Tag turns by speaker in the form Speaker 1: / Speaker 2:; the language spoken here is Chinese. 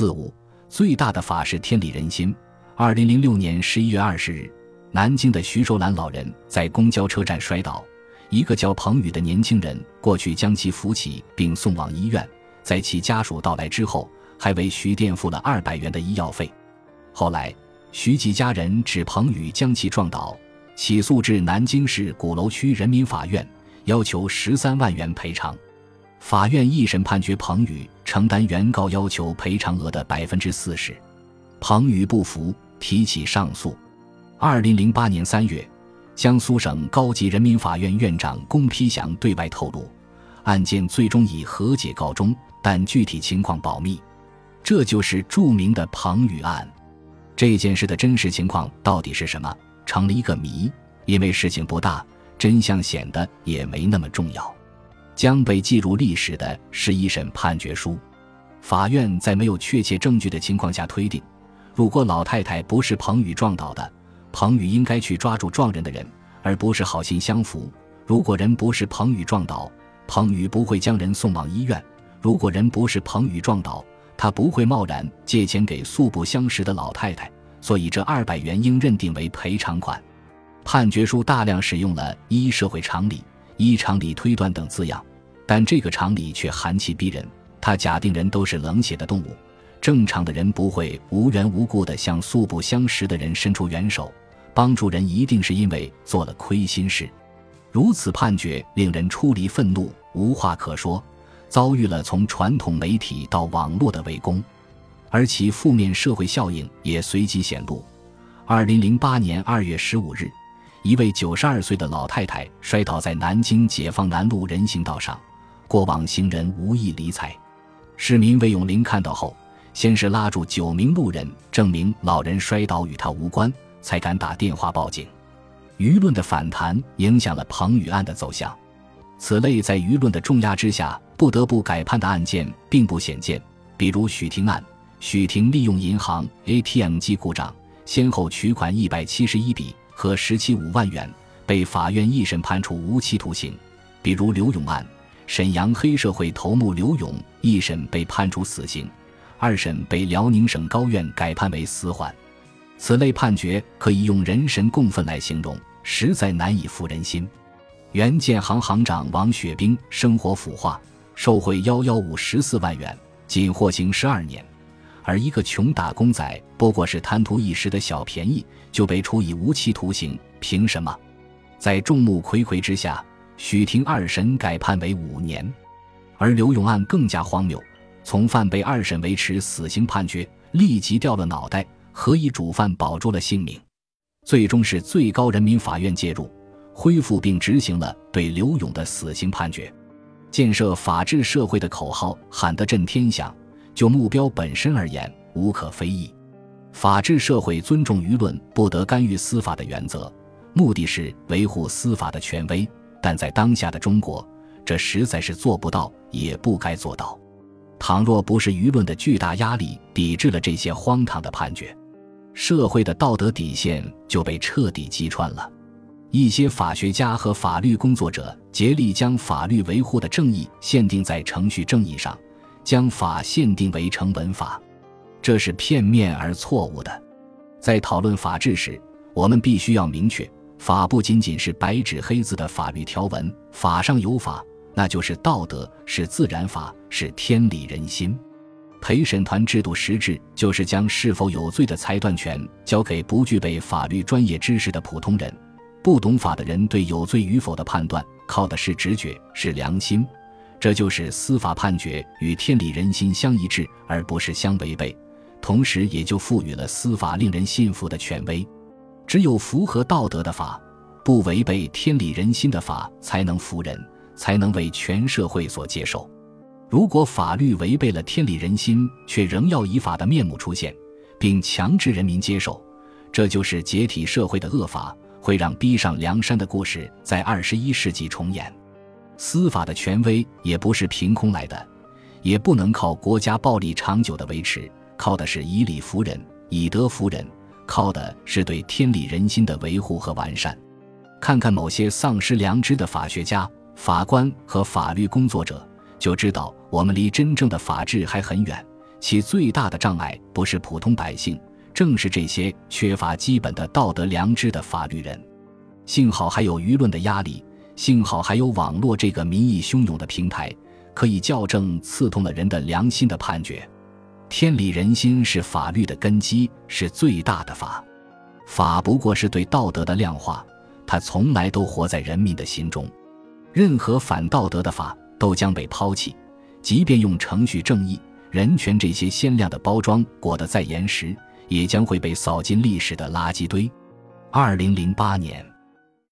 Speaker 1: 四五，最大的法是天理人心。二零零六年十一月二十日，南京的徐寿兰老人在公交车站摔倒，一个叫彭宇的年轻人过去将其扶起并送往医院，在其家属到来之后，还为徐垫付了二百元的医药费。后来，徐记家人指彭宇将其撞倒，起诉至南京市鼓楼区人民法院，要求十三万元赔偿。法院一审判决彭宇承担原告要求赔偿额的百分之四十，彭宇不服，提起上诉。二零零八年三月，江苏省高级人民法院院长龚丕祥对外透露，案件最终以和解告终，但具体情况保密。这就是著名的彭宇案。这件事的真实情况到底是什么，成了一个谜。因为事情不大，真相显得也没那么重要。将被记入历史的是一审判决书。法院在没有确切证据的情况下推定，如果老太太不是彭宇撞倒的，彭宇应该去抓住撞人的人，而不是好心相扶；如果人不是彭宇撞倒，彭宇不会将人送往医院；如果人不是彭宇撞倒，他不会贸然借钱给素不相识的老太太。所以，这二百元应认定为赔偿款。判决书大量使用了“依社会常理”“依常理推断”等字样。但这个厂里却寒气逼人，他假定人都是冷血的动物，正常的人不会无缘无故地向素不相识的人伸出援手，帮助人一定是因为做了亏心事。如此判决令人出离愤怒，无话可说，遭遇了从传统媒体到网络的围攻，而其负面社会效应也随即显露。二零零八年二月十五日，一位九十二岁的老太太摔倒在南京解放南路人行道上。过往行人无意理睬，市民魏永林看到后，先是拉住九名路人，证明老人摔倒与他无关，才敢打电话报警。舆论的反弹影响了彭宇案的走向。此类在舆论的重压之下不得不改判的案件并不鲜见，比如许霆案，许霆利用银行 ATM 机故障，先后取款一百七十一笔和十七五万元，被法院一审判处无期徒刑。比如刘勇案。沈阳黑社会头目刘勇一审被判处死刑，二审被辽宁省高院改判为死缓。此类判决可以用人神共愤来形容，实在难以服人心。原建行行长王雪冰生活腐化，受贿幺幺五十四万元，仅获刑十二年；而一个穷打工仔不过是贪图一时的小便宜，就被处以无期徒刑，凭什么？在众目睽睽之下。许霆二审改判为五年，而刘勇案更加荒谬，从犯被二审维持死刑判决，立即掉了脑袋，何以主犯保住了性命？最终是最高人民法院介入，恢复并执行了对刘勇的死刑判决。建设法治社会的口号喊得震天响，就目标本身而言无可非议。法治社会尊重舆论不得干预司法的原则，目的是维护司法的权威。但在当下的中国，这实在是做不到，也不该做到。倘若不是舆论的巨大压力抵制了这些荒唐的判决，社会的道德底线就被彻底击穿了。一些法学家和法律工作者竭力将法律维护的正义限定在程序正义上，将法限定为成文法，这是片面而错误的。在讨论法治时，我们必须要明确。法不仅仅是白纸黑字的法律条文，法上有法，那就是道德，是自然法，是天理人心。陪审团制度实质就是将是否有罪的裁断权交给不具备法律专业知识的普通人，不懂法的人对有罪与否的判断靠的是直觉，是良心。这就是司法判决与天理人心相一致，而不是相违背，同时也就赋予了司法令人信服的权威。只有符合道德的法，不违背天理人心的法，才能服人，才能为全社会所接受。如果法律违背了天理人心，却仍要以法的面目出现，并强制人民接受，这就是解体社会的恶法，会让逼上梁山的故事在二十一世纪重演。司法的权威也不是凭空来的，也不能靠国家暴力长久的维持，靠的是以理服人，以德服人。靠的是对天理人心的维护和完善。看看某些丧失良知的法学家、法官和法律工作者，就知道我们离真正的法治还很远，其最大的障碍不是普通百姓，正是这些缺乏基本的道德良知的法律人。幸好还有舆论的压力，幸好还有网络这个民意汹涌的平台，可以校正刺痛了人的良心的判决。天理人心是法律的根基，是最大的法。法不过是对道德的量化，它从来都活在人民的心中。任何反道德的法都将被抛弃，即便用程序正义。人权这些鲜亮的包装裹得再严实，也将会被扫进历史的垃圾堆。二零零八年。